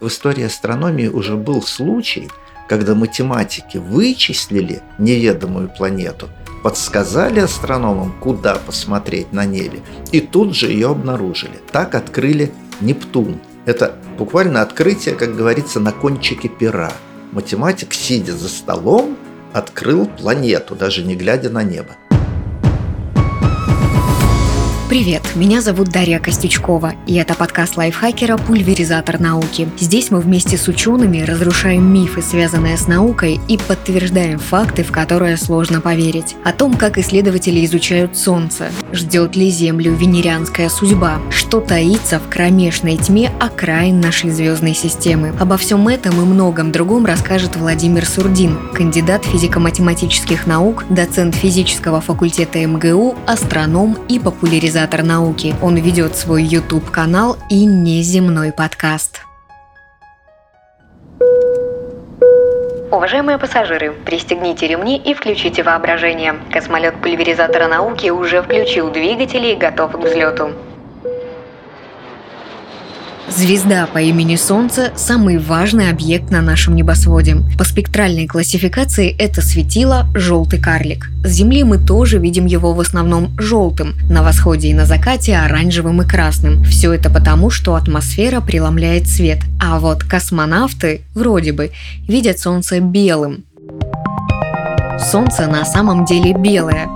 В истории астрономии уже был случай, когда математики вычислили неведомую планету, подсказали астрономам, куда посмотреть на небе, и тут же ее обнаружили. Так открыли Нептун. Это буквально открытие, как говорится, на кончике пера. Математик, сидя за столом, открыл планету, даже не глядя на небо. Привет, меня зовут Дарья Костючкова, и это подкаст лайфхакера «Пульверизатор науки». Здесь мы вместе с учеными разрушаем мифы, связанные с наукой, и подтверждаем факты, в которые сложно поверить. О том, как исследователи изучают Солнце, ждет ли Землю венерианская судьба, что таится в кромешной тьме окраин нашей звездной системы. Обо всем этом и многом другом расскажет Владимир Сурдин, кандидат физико-математических наук, доцент физического факультета МГУ, астроном и популяризатор популяризатор науки. Он ведет свой YouTube-канал и неземной подкаст. Уважаемые пассажиры, пристегните ремни и включите воображение. Космолет пульверизатора науки уже включил двигатели и готов к взлету. Звезда по имени Солнце – самый важный объект на нашем небосводе. По спектральной классификации это светило – желтый карлик. С Земли мы тоже видим его в основном желтым, на восходе и на закате – оранжевым и красным. Все это потому, что атмосфера преломляет свет. А вот космонавты, вроде бы, видят Солнце белым. Солнце на самом деле белое,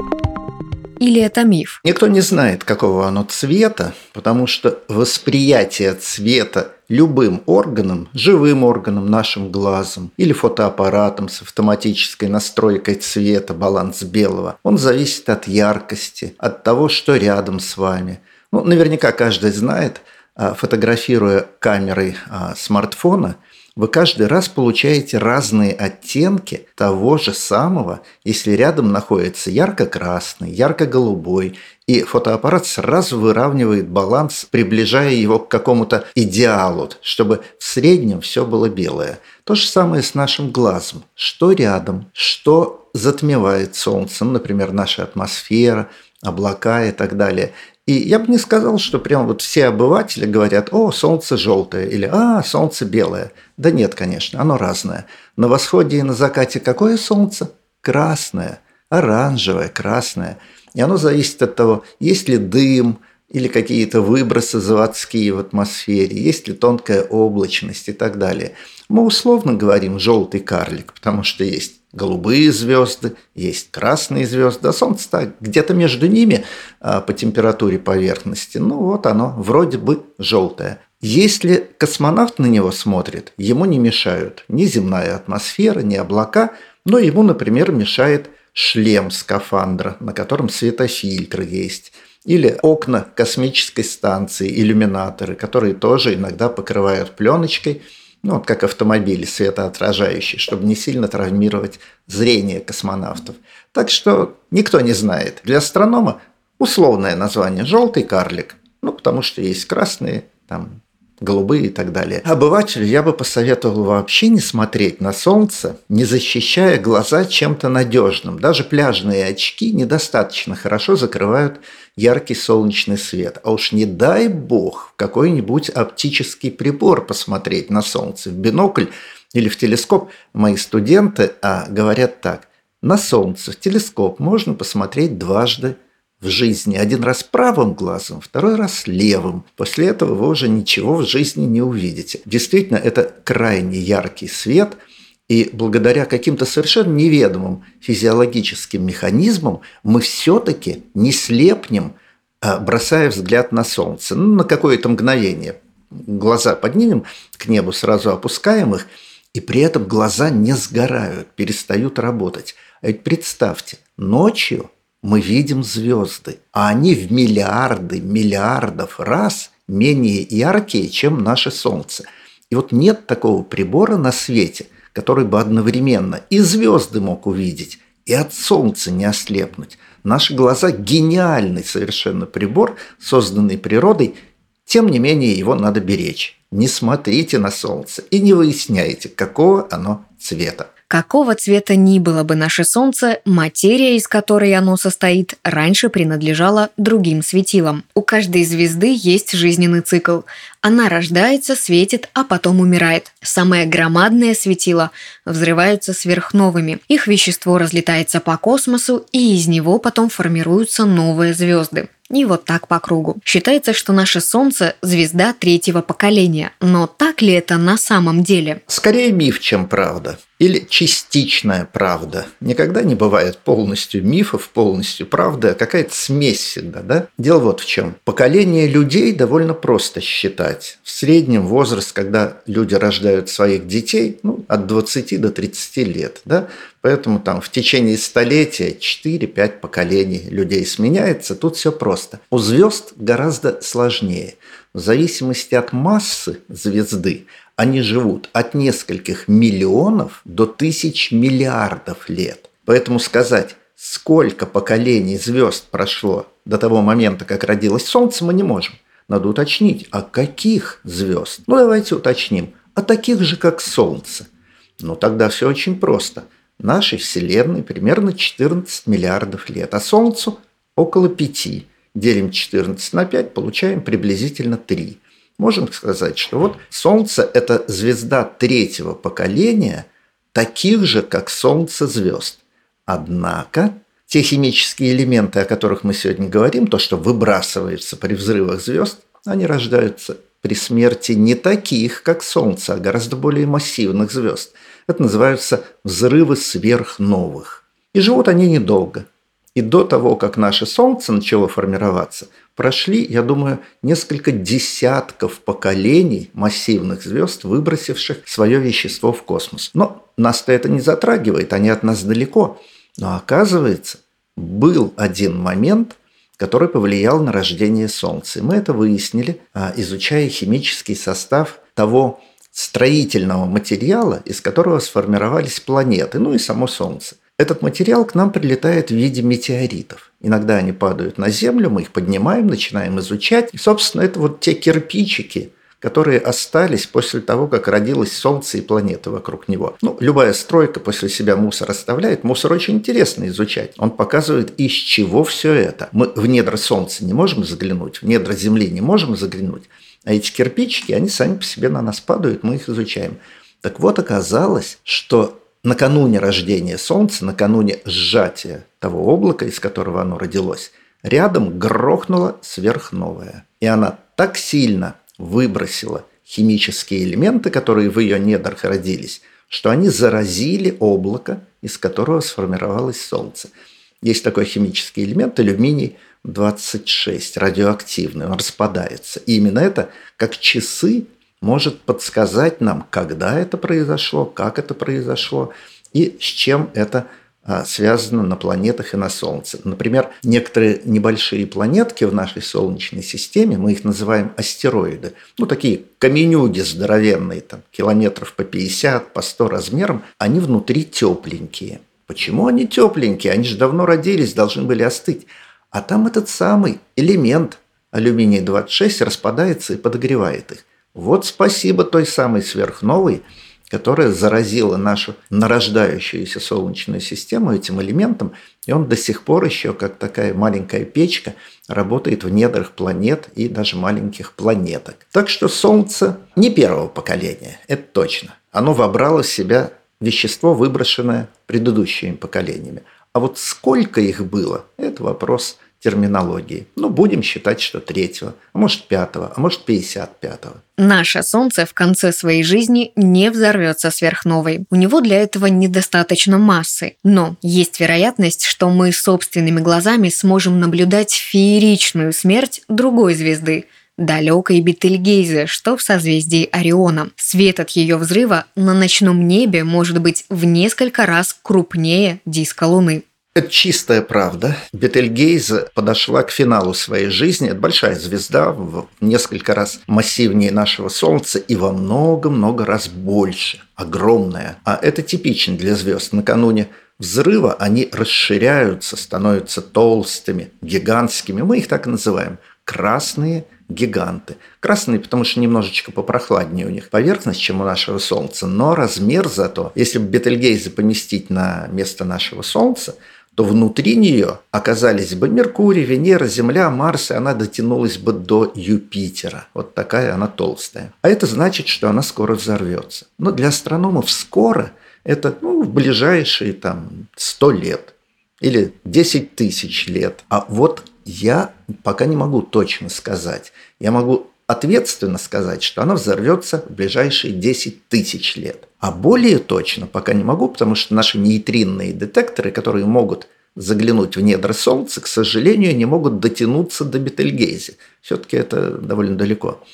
или это миф? Никто не знает, какого оно цвета, потому что восприятие цвета любым органом, живым органом, нашим глазом или фотоаппаратом с автоматической настройкой цвета, баланс белого, он зависит от яркости, от того, что рядом с вами. Ну, наверняка каждый знает, а, фотографируя камерой а, смартфона – вы каждый раз получаете разные оттенки того же самого, если рядом находится ярко-красный, ярко-голубой, и фотоаппарат сразу выравнивает баланс, приближая его к какому-то идеалу, чтобы в среднем все было белое. То же самое с нашим глазом. Что рядом, что затмевает солнцем, например, наша атмосфера, облака и так далее. И я бы не сказал, что прям вот все обыватели говорят, о, солнце желтое или а, солнце белое. Да нет, конечно, оно разное. На восходе и на закате какое солнце? Красное, оранжевое, красное. И оно зависит от того, есть ли дым, или какие-то выбросы заводские в атмосфере, есть ли тонкая облачность и так далее. Мы условно говорим «желтый карлик», потому что есть голубые звезды, есть красные звезды, а Солнце так где-то между ними а, по температуре поверхности. Ну вот оно вроде бы желтое. Если космонавт на него смотрит, ему не мешают ни земная атмосфера, ни облака, но ему, например, мешает шлем скафандра, на котором светофильтр есть, или окна космической станции, иллюминаторы, которые тоже иногда покрывают пленочкой – ну, вот как автомобили светоотражающие, чтобы не сильно травмировать зрение космонавтов. Так что никто не знает. Для астронома условное название «желтый карлик», ну, потому что есть красные, там, голубые и так далее. Обывателю я бы посоветовал вообще не смотреть на солнце, не защищая глаза чем-то надежным. Даже пляжные очки недостаточно хорошо закрывают яркий солнечный свет. А уж не дай бог какой-нибудь оптический прибор посмотреть на солнце, в бинокль или в телескоп. Мои студенты а, говорят так. На солнце в телескоп можно посмотреть дважды в жизни. Один раз правым глазом, второй раз левым. После этого вы уже ничего в жизни не увидите. Действительно, это крайне яркий свет – и благодаря каким-то совершенно неведомым физиологическим механизмам мы все-таки не слепнем, а бросая взгляд на солнце. Ну, на какое-то мгновение. Глаза поднимем к небу, сразу опускаем их, и при этом глаза не сгорают, перестают работать. А ведь представьте, ночью мы видим звезды, а они в миллиарды, миллиардов раз менее яркие, чем наше Солнце. И вот нет такого прибора на свете, который бы одновременно и звезды мог увидеть, и от Солнца не ослепнуть. Наши глаза – гениальный совершенно прибор, созданный природой, тем не менее его надо беречь. Не смотрите на Солнце и не выясняйте, какого оно цвета. Какого цвета ни было бы наше Солнце, материя, из которой оно состоит, раньше принадлежала другим светилам. У каждой звезды есть жизненный цикл. Она рождается, светит, а потом умирает. Самое громадное светило взрываются сверхновыми. Их вещество разлетается по космосу, и из него потом формируются новые звезды. И вот так по кругу. Считается, что наше Солнце – звезда третьего поколения. Но так ли это на самом деле? Скорее миф, чем правда. Или частичная правда. Никогда не бывает полностью мифов, полностью правды, а какая-то смесь всегда, да? Дело вот в чем. Поколение людей довольно просто считать. В среднем возраст, когда люди рождают своих детей, ну, от 20 до 30 лет, да? Поэтому там в течение столетия 4-5 поколений людей сменяется. Тут все просто. У звезд гораздо сложнее. В зависимости от массы звезды они живут от нескольких миллионов до тысяч миллиардов лет. Поэтому сказать, сколько поколений звезд прошло до того момента, как родилось Солнце, мы не можем. Надо уточнить, а каких звезд? Ну, давайте уточним. А таких же, как Солнце. Ну, тогда все очень просто – Нашей Вселенной примерно 14 миллиардов лет, а Солнцу около 5. Делим 14 на 5, получаем приблизительно 3. Можем сказать, что вот Солнце – это звезда третьего поколения, таких же, как Солнце звезд. Однако те химические элементы, о которых мы сегодня говорим, то, что выбрасывается при взрывах звезд, они рождаются при смерти не таких, как Солнце, а гораздо более массивных звезд – это называются взрывы сверхновых. И живут они недолго. И до того, как наше Солнце начало формироваться, прошли, я думаю, несколько десятков поколений массивных звезд, выбросивших свое вещество в космос. Но нас-то это не затрагивает, они от нас далеко. Но оказывается, был один момент, который повлиял на рождение Солнца. И мы это выяснили, а, изучая химический состав того строительного материала, из которого сформировались планеты, ну и само Солнце. Этот материал к нам прилетает в виде метеоритов. Иногда они падают на Землю, мы их поднимаем, начинаем изучать. И, собственно, это вот те кирпичики, которые остались после того, как родилось Солнце и планеты вокруг него. Ну, любая стройка после себя мусор оставляет. Мусор очень интересно изучать. Он показывает, из чего все это. Мы в недра Солнца не можем заглянуть, в недра Земли не можем заглянуть. А эти кирпичики, они сами по себе на нас падают, мы их изучаем. Так вот, оказалось, что накануне рождения Солнца, накануне сжатия того облака, из которого оно родилось, рядом грохнула сверхновая. И она так сильно выбросила химические элементы, которые в ее недрах родились, что они заразили облако, из которого сформировалось Солнце. Есть такой химический элемент, алюминий 26, радиоактивный, он распадается. И именно это, как часы, может подсказать нам, когда это произошло, как это произошло и с чем это а, связано на планетах и на Солнце. Например, некоторые небольшие планетки в нашей Солнечной системе, мы их называем астероиды, ну такие каменюги здоровенные, там, километров по 50, по 100 размером, они внутри тепленькие. Почему они тепленькие? Они же давно родились, должны были остыть. А там этот самый элемент алюминий-26 распадается и подогревает их. Вот спасибо той самой сверхновой, которая заразила нашу нарождающуюся Солнечную систему этим элементом, и он до сих пор еще, как такая маленькая печка, работает в недрах планет и даже маленьких планеток. Так что Солнце не первого поколения, это точно. Оно вобрало в себя вещество, выброшенное предыдущими поколениями. А вот сколько их было, это вопрос терминологии. Ну, будем считать, что третьего, а может пятого, а может пятьдесят пятого. Наше Солнце в конце своей жизни не взорвется сверхновой. У него для этого недостаточно массы. Но есть вероятность, что мы собственными глазами сможем наблюдать фееричную смерть другой звезды – далекой Бетельгейзе, что в созвездии Ориона. Свет от ее взрыва на ночном небе может быть в несколько раз крупнее диска Луны. Это чистая правда. Бетельгейзе подошла к финалу своей жизни. Это большая звезда, в несколько раз массивнее нашего Солнца и во много-много раз больше. Огромная. А это типично для звезд. Накануне взрыва они расширяются, становятся толстыми, гигантскими. Мы их так и называем. Красные гиганты. Красные, потому что немножечко попрохладнее у них поверхность, чем у нашего Солнца, но размер зато, если бы Бетельгейзе поместить на место нашего Солнца, то внутри нее оказались бы Меркурий, Венера, Земля, Марс, и она дотянулась бы до Юпитера. Вот такая она толстая. А это значит, что она скоро взорвется. Но для астрономов скоро – это ну, в ближайшие там 100 лет или 10 тысяч лет. А вот я пока не могу точно сказать. Я могу ответственно сказать, что она взорвется в ближайшие 10 тысяч лет. А более точно пока не могу, потому что наши нейтринные детекторы, которые могут заглянуть в недра Солнца, к сожалению, не могут дотянуться до Бетельгейзе. Все-таки это довольно далеко.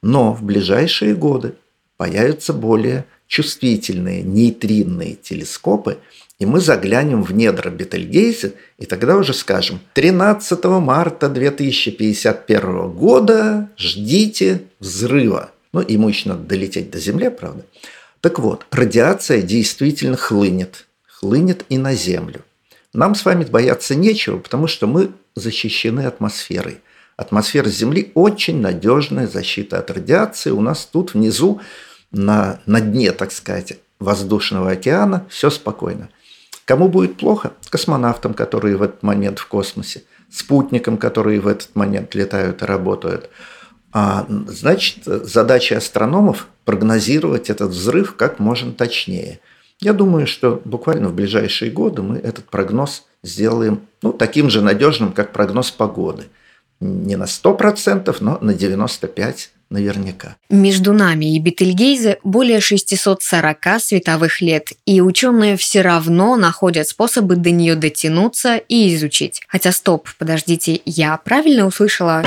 Но в ближайшие годы появятся более чувствительные нейтринные телескопы – и мы заглянем в недра Бетельгейзе, и тогда уже скажем, 13 марта 2051 года ждите взрыва. Ну, ему еще надо долететь до Земли, правда? Так вот, радиация действительно хлынет. Хлынет и на Землю. Нам с вами бояться нечего, потому что мы защищены атмосферой. Атмосфера Земли очень надежная защита от радиации. У нас тут внизу, на, на дне, так сказать, воздушного океана, все спокойно. Кому будет плохо? Космонавтам, которые в этот момент в космосе, спутникам, которые в этот момент летают и работают. А, значит, задача астрономов – прогнозировать этот взрыв как можно точнее. Я думаю, что буквально в ближайшие годы мы этот прогноз сделаем ну, таким же надежным, как прогноз погоды. Не на 100%, но на 95% наверняка. Между нами и Бетельгейзе более 640 световых лет, и ученые все равно находят способы до нее дотянуться и изучить. Хотя стоп, подождите, я правильно услышала?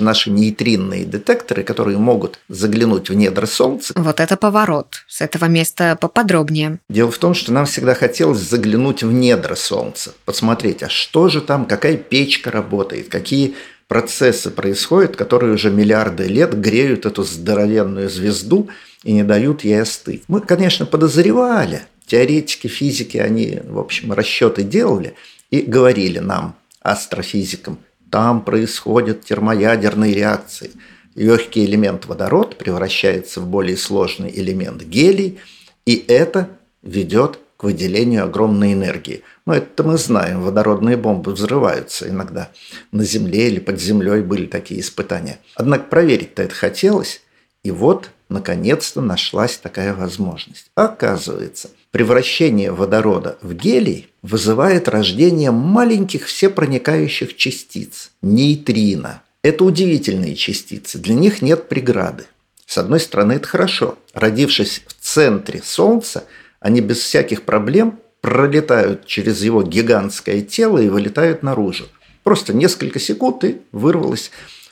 Наши нейтринные детекторы, которые могут заглянуть в недра Солнца. Вот это поворот. С этого места поподробнее. Дело в том, что нам всегда хотелось заглянуть в недра Солнца, посмотреть, а что же там, какая печка работает, какие процессы происходят, которые уже миллиарды лет греют эту здоровенную звезду и не дают ей остыть. Мы, конечно, подозревали, теоретики физики, они, в общем, расчеты делали и говорили нам, астрофизикам, там происходят термоядерные реакции. Легкий элемент водород превращается в более сложный элемент гелий, и это ведет к выделению огромной энергии. Но это мы знаем, водородные бомбы взрываются иногда. На Земле или под землей были такие испытания. Однако проверить-то это хотелось, и вот, наконец-то, нашлась такая возможность. Оказывается, превращение водорода в гелий вызывает рождение маленьких всепроникающих частиц – нейтрино. Это удивительные частицы, для них нет преграды. С одной стороны, это хорошо. Родившись в центре Солнца – они без всяких проблем пролетают через его гигантское тело и вылетают наружу. Просто несколько секунд и вырвалось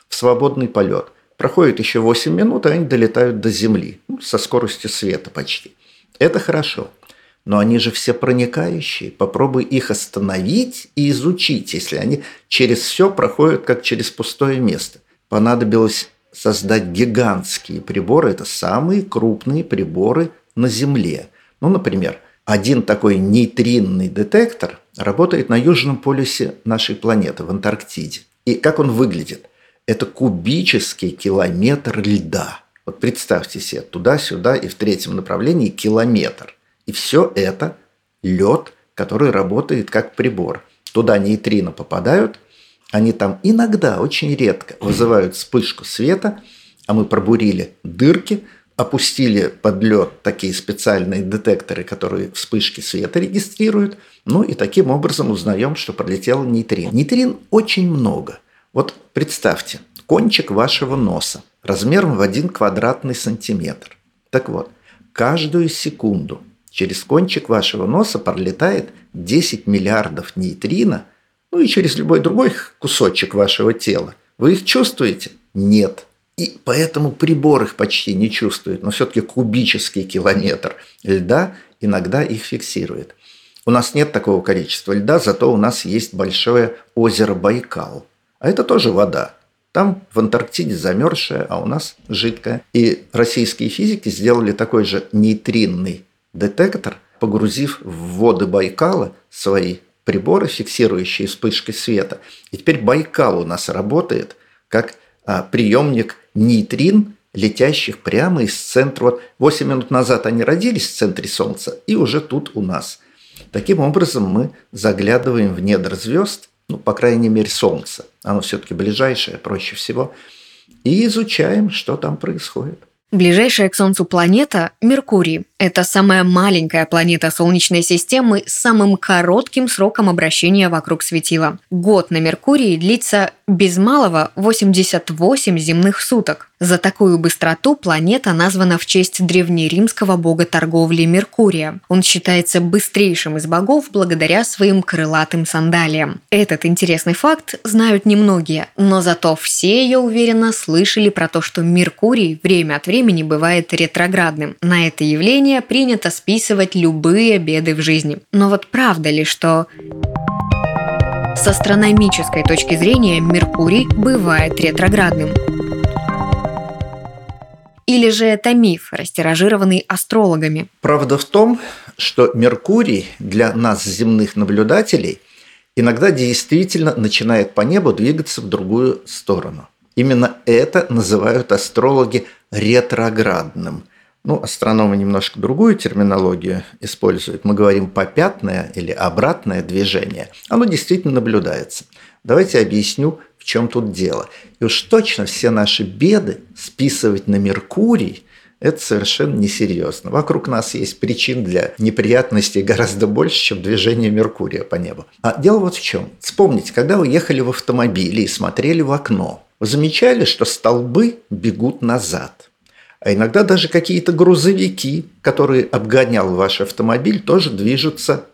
в свободный полет. Проходит еще 8 минут, и они долетают до Земли. Ну, со скоростью света почти. Это хорошо. Но они же все проникающие. Попробуй их остановить и изучить, если они через все проходят, как через пустое место. Понадобилось создать гигантские приборы. Это самые крупные приборы на Земле – ну, например, один такой нейтринный детектор работает на южном полюсе нашей планеты, в Антарктиде. И как он выглядит? Это кубический километр льда. Вот представьте себе, туда-сюда и в третьем направлении километр. И все это лед, который работает как прибор. Туда нейтрино попадают, они там иногда, очень редко, вызывают вспышку света, а мы пробурили дырки – опустили под лед такие специальные детекторы, которые вспышки света регистрируют. Ну и таким образом узнаем, что пролетел нейтрин. Нейтрин очень много. Вот представьте, кончик вашего носа размером в один квадратный сантиметр. Так вот, каждую секунду через кончик вашего носа пролетает 10 миллиардов нейтрино, ну и через любой другой кусочек вашего тела. Вы их чувствуете? Нет. И поэтому прибор их почти не чувствует, но все-таки кубический километр льда иногда их фиксирует. У нас нет такого количества льда, зато у нас есть большое озеро Байкал. А это тоже вода. Там в Антарктиде замерзшая, а у нас жидкая. И российские физики сделали такой же нейтринный детектор, погрузив в воды Байкала свои приборы, фиксирующие вспышки света. И теперь Байкал у нас работает как приемник нейтрин, летящих прямо из центра. Вот 8 минут назад они родились в центре Солнца и уже тут у нас. Таким образом мы заглядываем в недр звезд, ну, по крайней мере, Солнца. Оно все-таки ближайшее, проще всего. И изучаем, что там происходит. Ближайшая к Солнцу планета – Меркурий. Это самая маленькая планета Солнечной системы с самым коротким сроком обращения вокруг светила. Год на Меркурии длится без малого 88 земных суток. За такую быстроту планета названа в честь древнеримского бога торговли Меркурия. Он считается быстрейшим из богов благодаря своим крылатым сандалиям. Этот интересный факт знают немногие, но зато все, я уверена, слышали про то, что Меркурий время от времени бывает ретроградным. На это явление мышления принято списывать любые беды в жизни. Но вот правда ли, что с астрономической точки зрения Меркурий бывает ретроградным? Или же это миф, растиражированный астрологами? Правда в том, что Меркурий для нас, земных наблюдателей, иногда действительно начинает по небу двигаться в другую сторону. Именно это называют астрологи ретроградным – ну, астрономы немножко другую терминологию используют. Мы говорим попятное или обратное движение. Оно действительно наблюдается. Давайте объясню, в чем тут дело. И уж точно все наши беды списывать на Меркурий – это совершенно несерьезно. Вокруг нас есть причин для неприятностей гораздо больше, чем движение Меркурия по небу. А дело вот в чем. Вспомните, когда вы ехали в автомобиле и смотрели в окно, вы замечали, что столбы бегут назад – а иногда даже какие-то грузовики, которые обгонял ваш автомобиль, тоже движутся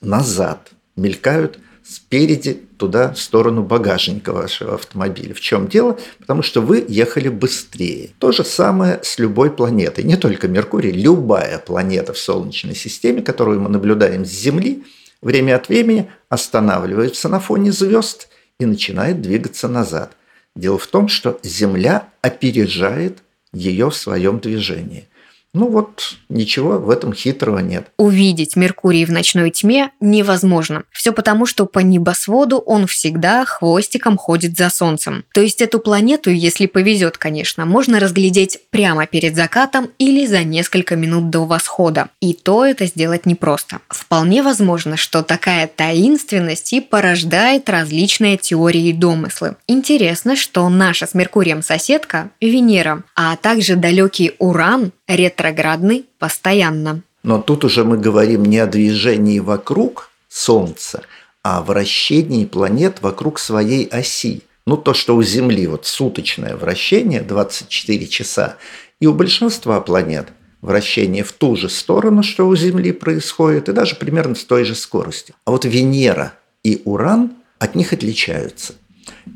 назад, мелькают спереди туда, в сторону багажника вашего автомобиля. В чем дело? Потому что вы ехали быстрее. То же самое с любой планетой. Не только Меркурий, любая планета в Солнечной системе, которую мы наблюдаем с Земли, время от времени останавливается на фоне звезд и начинает двигаться назад. Дело в том, что Земля опережает ее в своем движении. Ну вот, ничего в этом хитрого нет. Увидеть Меркурий в ночной тьме невозможно. Все потому, что по небосводу он всегда хвостиком ходит за Солнцем. То есть эту планету, если повезет, конечно, можно разглядеть прямо перед закатом или за несколько минут до восхода. И то это сделать непросто. Вполне возможно, что такая таинственность и порождает различные теории и домыслы. Интересно, что наша с Меркурием соседка, Венера, а также далекий Уран ретроградный постоянно. Но тут уже мы говорим не о движении вокруг Солнца, а о вращении планет вокруг своей оси. Ну, то, что у Земли вот суточное вращение 24 часа, и у большинства планет вращение в ту же сторону, что у Земли происходит, и даже примерно с той же скоростью. А вот Венера и Уран от них отличаются.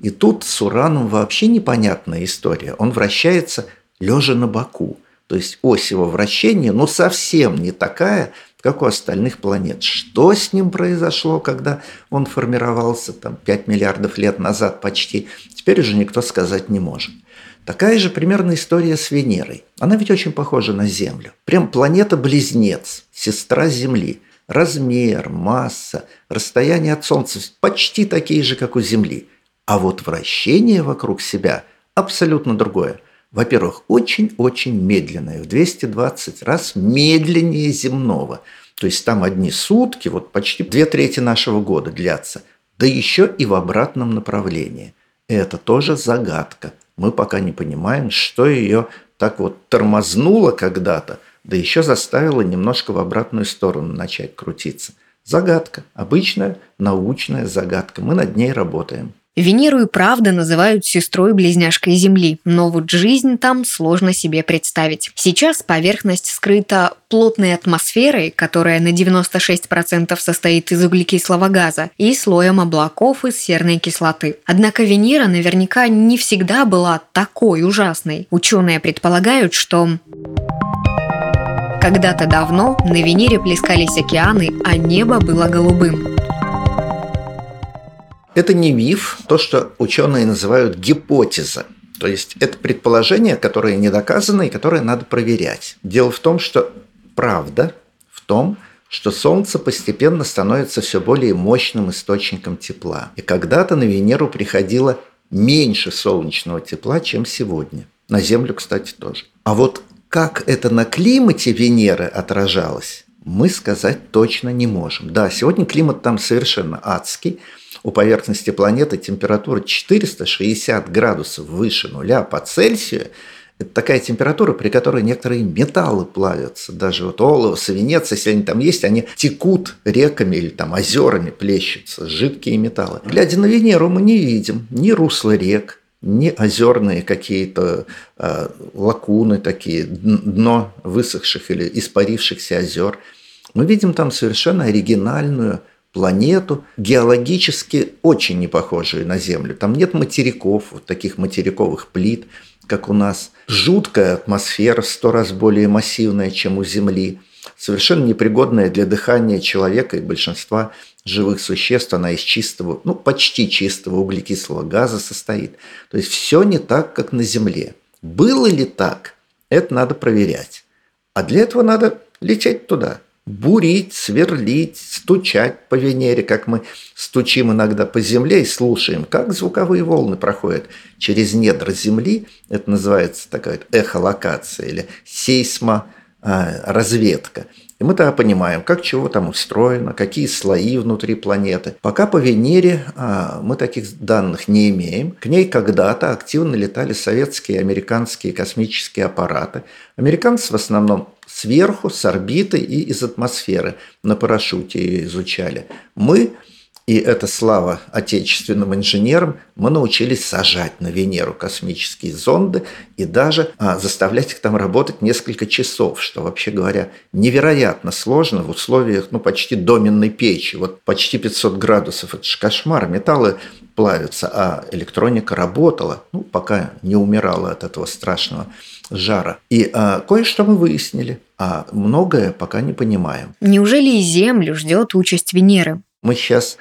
И тут с Ураном вообще непонятная история. Он вращается лежа на боку. То есть ось его вращения, ну, совсем не такая, как у остальных планет. Что с ним произошло, когда он формировался там 5 миллиардов лет назад почти, теперь уже никто сказать не может. Такая же примерно история с Венерой. Она ведь очень похожа на Землю. Прям планета-близнец, сестра Земли. Размер, масса, расстояние от Солнца почти такие же, как у Земли. А вот вращение вокруг себя абсолютно другое во-первых, очень-очень медленное, в 220 раз медленнее земного. То есть там одни сутки, вот почти две трети нашего года длятся, да еще и в обратном направлении. Это тоже загадка. Мы пока не понимаем, что ее так вот тормознуло когда-то, да еще заставило немножко в обратную сторону начать крутиться. Загадка, обычная научная загадка. Мы над ней работаем. Венеру и правда называют сестрой-близняшкой Земли, но вот жизнь там сложно себе представить. Сейчас поверхность скрыта плотной атмосферой, которая на 96% состоит из углекислого газа, и слоем облаков из серной кислоты. Однако Венера наверняка не всегда была такой ужасной. Ученые предполагают, что когда-то давно на Венере плескались океаны, а небо было голубым. Это не миф, то, что ученые называют гипотеза. То есть это предположение, которое не доказано и которое надо проверять. Дело в том, что правда в том, что Солнце постепенно становится все более мощным источником тепла. И когда-то на Венеру приходило меньше солнечного тепла, чем сегодня. На Землю, кстати, тоже. А вот как это на климате Венеры отражалось, мы сказать точно не можем. Да, сегодня климат там совершенно адский. У поверхности планеты температура 460 градусов выше нуля по Цельсию. Это такая температура, при которой некоторые металлы плавятся. Даже вот олово, свинец, если они там есть, они текут реками или там озерами плещутся, жидкие металлы. Глядя на Венеру, мы не видим ни русла рек, не озерные какие-то э, лакуны такие, дно высохших или испарившихся озер. Мы видим там совершенно оригинальную планету, геологически очень не похожую на Землю. Там нет материков, вот таких материковых плит, как у нас. Жуткая атмосфера, сто раз более массивная, чем у Земли. Совершенно непригодная для дыхания человека и большинства живых существ, она из чистого, ну почти чистого углекислого газа состоит. То есть все не так, как на Земле. Было ли так? Это надо проверять. А для этого надо лететь туда, бурить, сверлить, стучать по Венере, как мы стучим иногда по Земле и слушаем, как звуковые волны проходят через недра Земли. Это называется такая эхолокация или сейсморазведка. И мы тогда понимаем, как чего там устроено, какие слои внутри планеты. Пока по Венере а, мы таких данных не имеем. К ней когда-то активно летали советские и американские космические аппараты. Американцы в основном сверху, с орбиты и из атмосферы на парашюте ее изучали. Мы и это слава отечественным инженерам, мы научились сажать на Венеру космические зонды и даже а, заставлять их там работать несколько часов, что, вообще говоря, невероятно сложно в условиях ну, почти доменной печи. Вот почти 500 градусов – это же кошмар. Металлы плавятся, а электроника работала, ну, пока не умирала от этого страшного жара. И а, кое-что мы выяснили, а многое пока не понимаем. Неужели и Землю ждет участь Венеры? Мы сейчас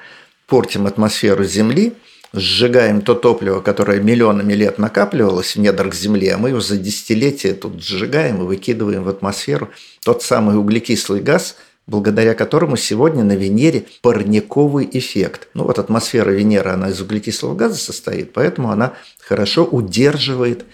портим атмосферу Земли, сжигаем то топливо, которое миллионами лет накапливалось в недрах Земли, а мы его за десятилетия тут сжигаем и выкидываем в атмосферу тот самый углекислый газ, благодаря которому сегодня на Венере парниковый эффект. Ну вот атмосфера Венеры, она из углекислого газа состоит, поэтому она хорошо удерживает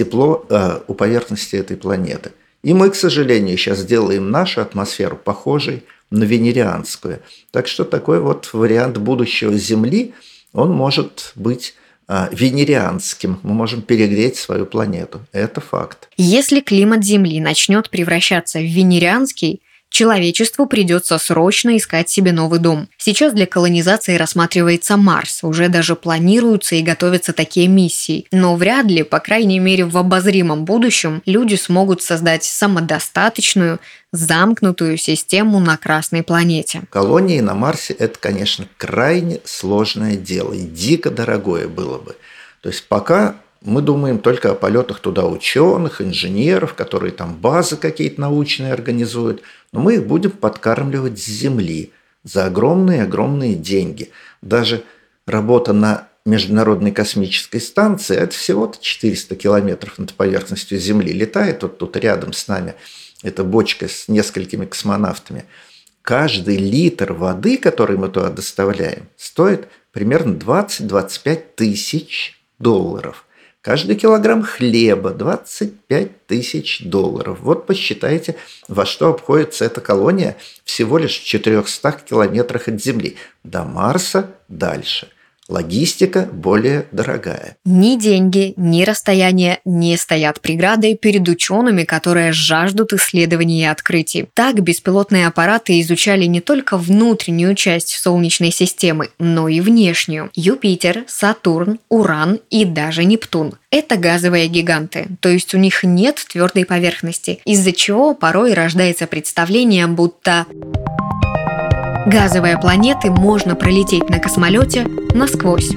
тепло э, у поверхности этой планеты. И мы, к сожалению, сейчас делаем нашу атмосферу похожей на венерианскую. Так что такой вот вариант будущего Земли, он может быть а, венерианским. Мы можем перегреть свою планету. Это факт. Если климат Земли начнет превращаться в венерианский, Человечеству придется срочно искать себе новый дом. Сейчас для колонизации рассматривается Марс, уже даже планируются и готовятся такие миссии. Но вряд ли, по крайней мере в обозримом будущем, люди смогут создать самодостаточную, замкнутую систему на Красной планете. Колонии на Марсе – это, конечно, крайне сложное дело и дико дорогое было бы. То есть пока мы думаем только о полетах туда ученых, инженеров, которые там базы какие-то научные организуют, но мы их будем подкармливать с земли за огромные-огромные деньги. Даже работа на Международной космической станции, это всего-то 400 километров над поверхностью Земли. Летает вот тут рядом с нами эта бочка с несколькими космонавтами. Каждый литр воды, который мы туда доставляем, стоит примерно 20-25 тысяч долларов – Каждый килограмм хлеба 25 тысяч долларов. Вот посчитайте, во что обходится эта колония всего лишь в 400 километрах от Земли. До Марса дальше – Логистика более дорогая. Ни деньги, ни расстояние не стоят преградой перед учеными, которые жаждут исследований и открытий. Так беспилотные аппараты изучали не только внутреннюю часть Солнечной системы, но и внешнюю. Юпитер, Сатурн, Уран и даже Нептун. Это газовые гиганты, то есть у них нет твердой поверхности, из-за чего порой рождается представление, будто Газовые планеты можно пролететь на космолете насквозь.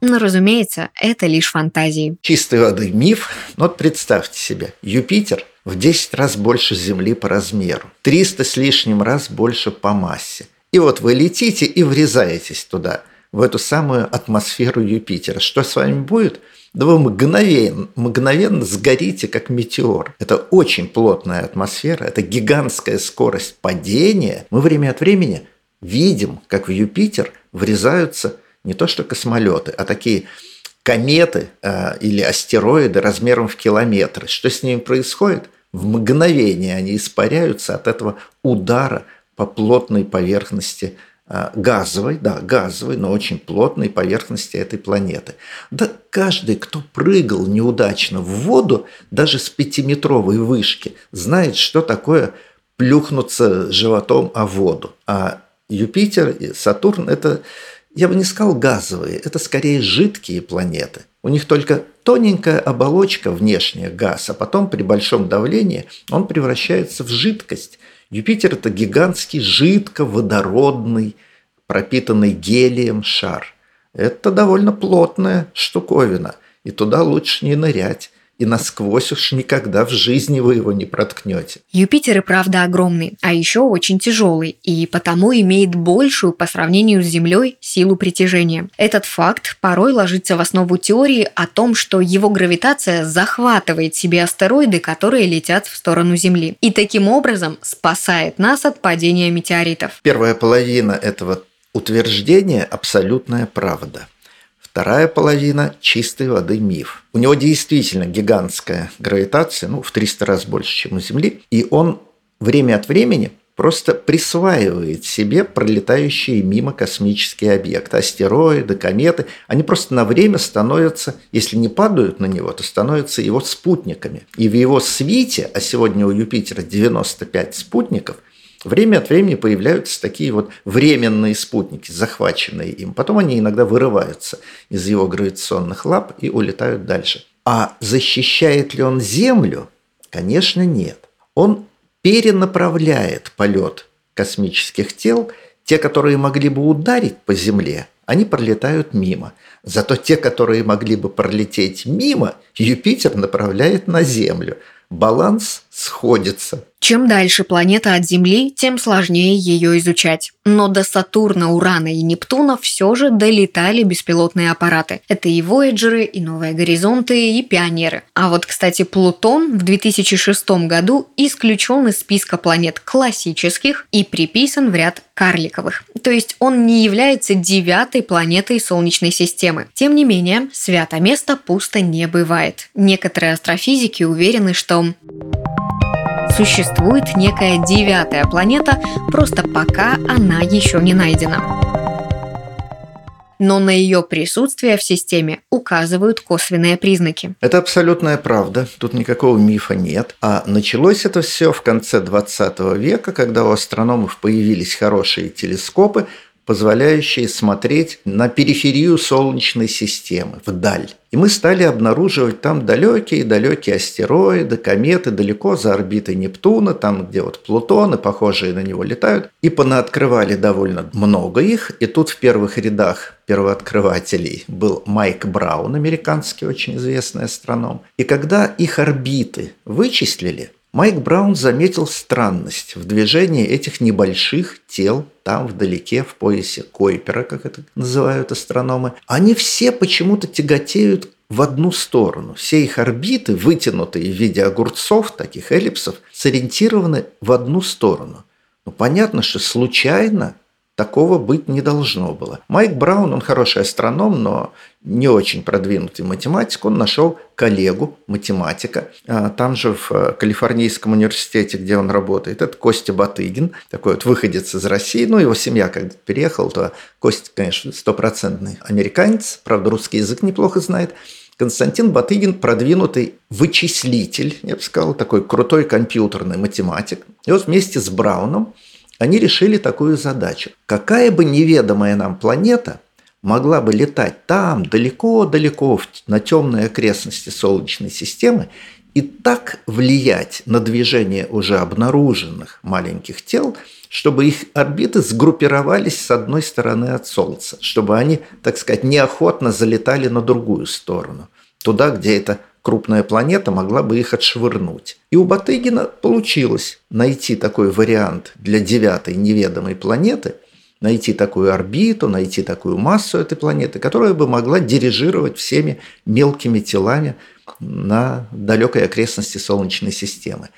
Но, разумеется, это лишь фантазии. Чистой воды миф. Но вот представьте себе, Юпитер в 10 раз больше Земли по размеру, 300 с лишним раз больше по массе. И вот вы летите и врезаетесь туда, в эту самую атмосферу Юпитера. Что с вами будет? да вы мгновенно, мгновенно сгорите, как метеор. Это очень плотная атмосфера, это гигантская скорость падения. Мы время от времени видим, как в Юпитер врезаются не то что космолеты, а такие кометы э, или астероиды размером в километры. Что с ними происходит? В мгновение они испаряются от этого удара по плотной поверхности газовой, да, газовой, но очень плотной поверхности этой планеты. Да каждый, кто прыгал неудачно в воду, даже с пятиметровой вышки, знает, что такое плюхнуться животом о воду. А Юпитер и Сатурн – это я бы не сказал газовые, это скорее жидкие планеты. У них только тоненькая оболочка внешняя, газ, а потом при большом давлении он превращается в жидкость. Юпитер – это гигантский жидководородный, пропитанный гелием шар. Это довольно плотная штуковина, и туда лучше не нырять и насквозь уж никогда в жизни вы его не проткнете. Юпитер и правда огромный, а еще очень тяжелый, и потому имеет большую по сравнению с Землей силу притяжения. Этот факт порой ложится в основу теории о том, что его гравитация захватывает себе астероиды, которые летят в сторону Земли, и таким образом спасает нас от падения метеоритов. Первая половина этого утверждения – абсолютная правда – Вторая половина – чистой воды миф. У него действительно гигантская гравитация, ну, в 300 раз больше, чем у Земли, и он время от времени просто присваивает себе пролетающие мимо космические объекты, астероиды, кометы. Они просто на время становятся, если не падают на него, то становятся его спутниками. И в его свите, а сегодня у Юпитера 95 спутников, Время от времени появляются такие вот временные спутники, захваченные им. Потом они иногда вырываются из его гравитационных лап и улетают дальше. А защищает ли он Землю? Конечно, нет. Он перенаправляет полет космических тел. Те, которые могли бы ударить по Земле, они пролетают мимо. Зато те, которые могли бы пролететь мимо, Юпитер направляет на Землю. Баланс сходится. Чем дальше планета от Земли, тем сложнее ее изучать. Но до Сатурна, Урана и Нептуна все же долетали беспилотные аппараты. Это и Вояджеры, и Новые Горизонты, и Пионеры. А вот, кстати, Плутон в 2006 году исключен из списка планет классических и приписан в ряд карликовых. То есть он не является девятой планетой Солнечной системы. Тем не менее, свято место пусто не бывает. Некоторые астрофизики уверены, что существует некая девятая планета, просто пока она еще не найдена. Но на ее присутствие в системе указывают косвенные признаки. Это абсолютная правда, тут никакого мифа нет. А началось это все в конце 20 века, когда у астрономов появились хорошие телескопы, позволяющие смотреть на периферию Солнечной системы, вдаль. И мы стали обнаруживать там далекие-далекие астероиды, кометы, далеко за орбитой Нептуна, там, где вот Плутоны, похожие на него, летают. И понаоткрывали довольно много их. И тут в первых рядах первооткрывателей был Майк Браун, американский очень известный астроном. И когда их орбиты вычислили, Майк Браун заметил странность в движении этих небольших тел там вдалеке, в поясе Койпера, как это называют астрономы. Они все почему-то тяготеют в одну сторону. Все их орбиты, вытянутые в виде огурцов, таких эллипсов, сориентированы в одну сторону. Ну, понятно, что случайно Такого быть не должно было. Майк Браун, он хороший астроном, но не очень продвинутый математик. Он нашел коллегу, математика, а, там же в э, Калифорнийском университете, где он работает. Это Костя Батыгин, такой вот выходец из России. Ну, его семья когда переехала, то Костя, конечно, стопроцентный американец, правда, русский язык неплохо знает. Константин Батыгин – продвинутый вычислитель, я бы сказал, такой крутой компьютерный математик. И вот вместе с Брауном – они решили такую задачу. Какая бы неведомая нам планета могла бы летать там, далеко-далеко, на темной окрестности Солнечной системы, и так влиять на движение уже обнаруженных маленьких тел, чтобы их орбиты сгруппировались с одной стороны от Солнца, чтобы они, так сказать, неохотно залетали на другую сторону, туда, где это крупная планета могла бы их отшвырнуть. И у Батыгина получилось найти такой вариант для девятой неведомой планеты, найти такую орбиту, найти такую массу этой планеты, которая бы могла дирижировать всеми мелкими телами на далекой окрестности Солнечной системы.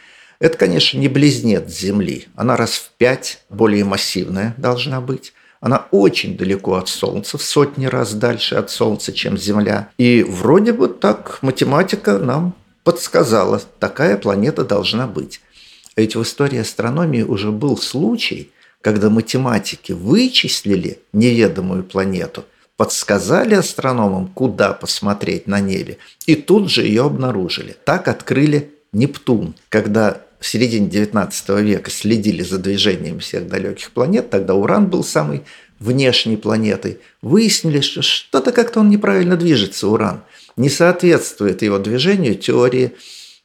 Это, конечно, не близнец Земли. Она раз в пять более массивная должна быть. Она очень далеко от Солнца, в сотни раз дальше от Солнца, чем Земля. И вроде бы так математика нам подсказала, такая планета должна быть. Ведь в истории астрономии уже был случай, когда математики вычислили неведомую планету, подсказали астрономам, куда посмотреть на небе, и тут же ее обнаружили. Так открыли Нептун, когда в середине 19 века следили за движением всех далеких планет, тогда Уран был самой внешней планетой, выяснили, что что-то как-то он неправильно движется, Уран, не соответствует его движению теории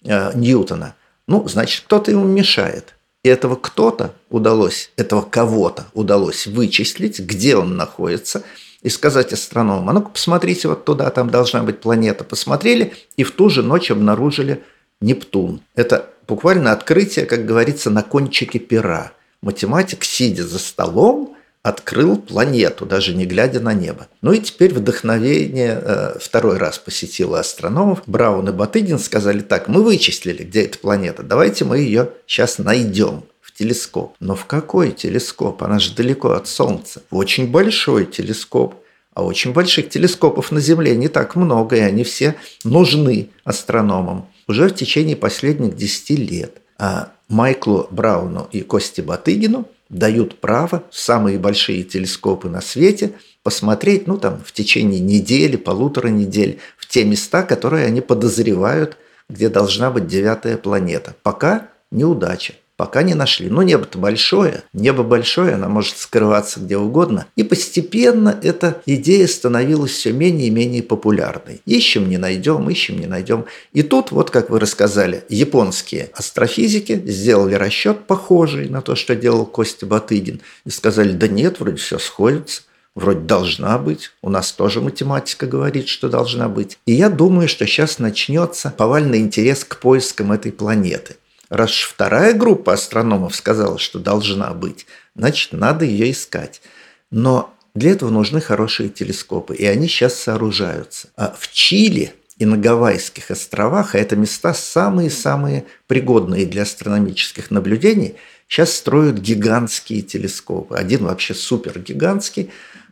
э, Ньютона. Ну, значит, кто-то ему мешает. И этого кто-то удалось, этого кого-то удалось вычислить, где он находится, и сказать астрономам, а ну-ка посмотрите вот туда, там должна быть планета. Посмотрели и в ту же ночь обнаружили Нептун. Это буквально открытие, как говорится, на кончике пера. Математик, сидя за столом, открыл планету, даже не глядя на небо. Ну и теперь вдохновение э, второй раз посетило астрономов. Браун и Батыгин сказали так, мы вычислили, где эта планета, давайте мы ее сейчас найдем в телескоп. Но в какой телескоп? Она же далеко от Солнца. В очень большой телескоп. А очень больших телескопов на Земле не так много, и они все нужны астрономам уже в течение последних 10 лет. А Майклу Брауну и Косте Батыгину дают право в самые большие телескопы на свете посмотреть, ну там, в течение недели, полутора недель, в те места, которые они подозревают, где должна быть девятая планета. Пока неудача. Пока не нашли. Но небо-то большое. Небо большое, она может скрываться где угодно. И постепенно эта идея становилась все менее и менее популярной. Ищем, не найдем, ищем, не найдем. И тут, вот как вы рассказали, японские астрофизики сделали расчет похожий на то, что делал Костя Батыгин. И сказали, да нет, вроде все сходится. Вроде должна быть. У нас тоже математика говорит, что должна быть. И я думаю, что сейчас начнется повальный интерес к поискам этой планеты. Раз вторая группа астрономов сказала, что должна быть, значит, надо ее искать. Но для этого нужны хорошие телескопы, и они сейчас сооружаются. А в Чили и на Гавайских островах, а это места самые-самые пригодные для астрономических наблюдений, сейчас строят гигантские телескопы. Один вообще супер гигантский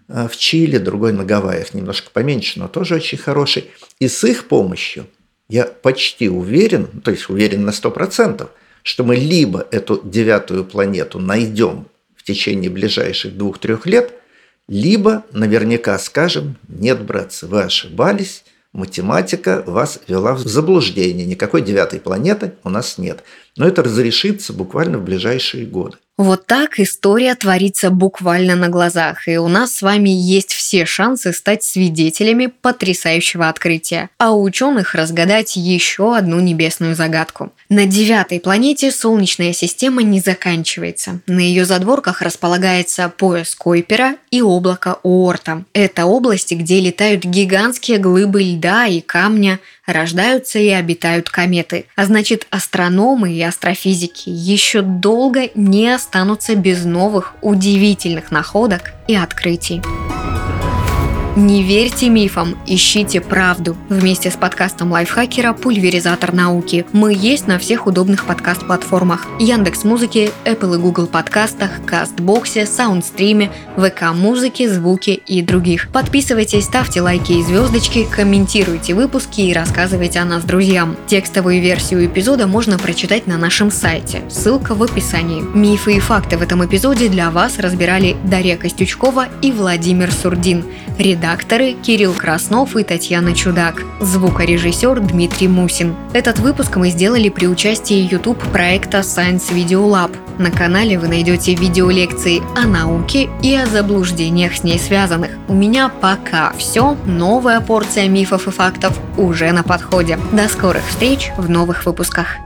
а, в Чили, другой на Гавайях, немножко поменьше, но тоже очень хороший. И с их помощью – я почти уверен, то есть уверен на 100%, что мы либо эту девятую планету найдем в течение ближайших двух-трех лет, либо наверняка скажем, нет, братцы, вы ошибались, математика вас вела в заблуждение, никакой девятой планеты у нас нет. Но это разрешится буквально в ближайшие годы. Вот так история творится буквально на глазах, и у нас с вами есть все шансы стать свидетелями потрясающего открытия, а у ученых разгадать еще одну небесную загадку. На девятой планете Солнечная система не заканчивается. На ее задворках располагается пояс Койпера и облако Оорта. Это области, где летают гигантские глыбы льда и камня, рождаются и обитают кометы. А значит, астрономы и астрофизики еще долго не останутся без новых удивительных находок и открытий. Не верьте мифам, ищите правду. Вместе с подкастом лайфхакера «Пульверизатор науки» мы есть на всех удобных подкаст-платформах. Яндекс Музыки, Apple и Google подкастах, Кастбоксе, Саундстриме, ВК Музыки, Звуки и других. Подписывайтесь, ставьте лайки и звездочки, комментируйте выпуски и рассказывайте о нас друзьям. Текстовую версию эпизода можно прочитать на нашем сайте. Ссылка в описании. Мифы и факты в этом эпизоде для вас разбирали Дарья Костючкова и Владимир Сурдин. Редакторы Кирилл Краснов и Татьяна Чудак. Звукорежиссер Дмитрий Мусин. Этот выпуск мы сделали при участии YouTube проекта Science Video Lab. На канале вы найдете видеолекции о науке и о заблуждениях с ней связанных. У меня пока все. Новая порция мифов и фактов уже на подходе. До скорых встреч в новых выпусках.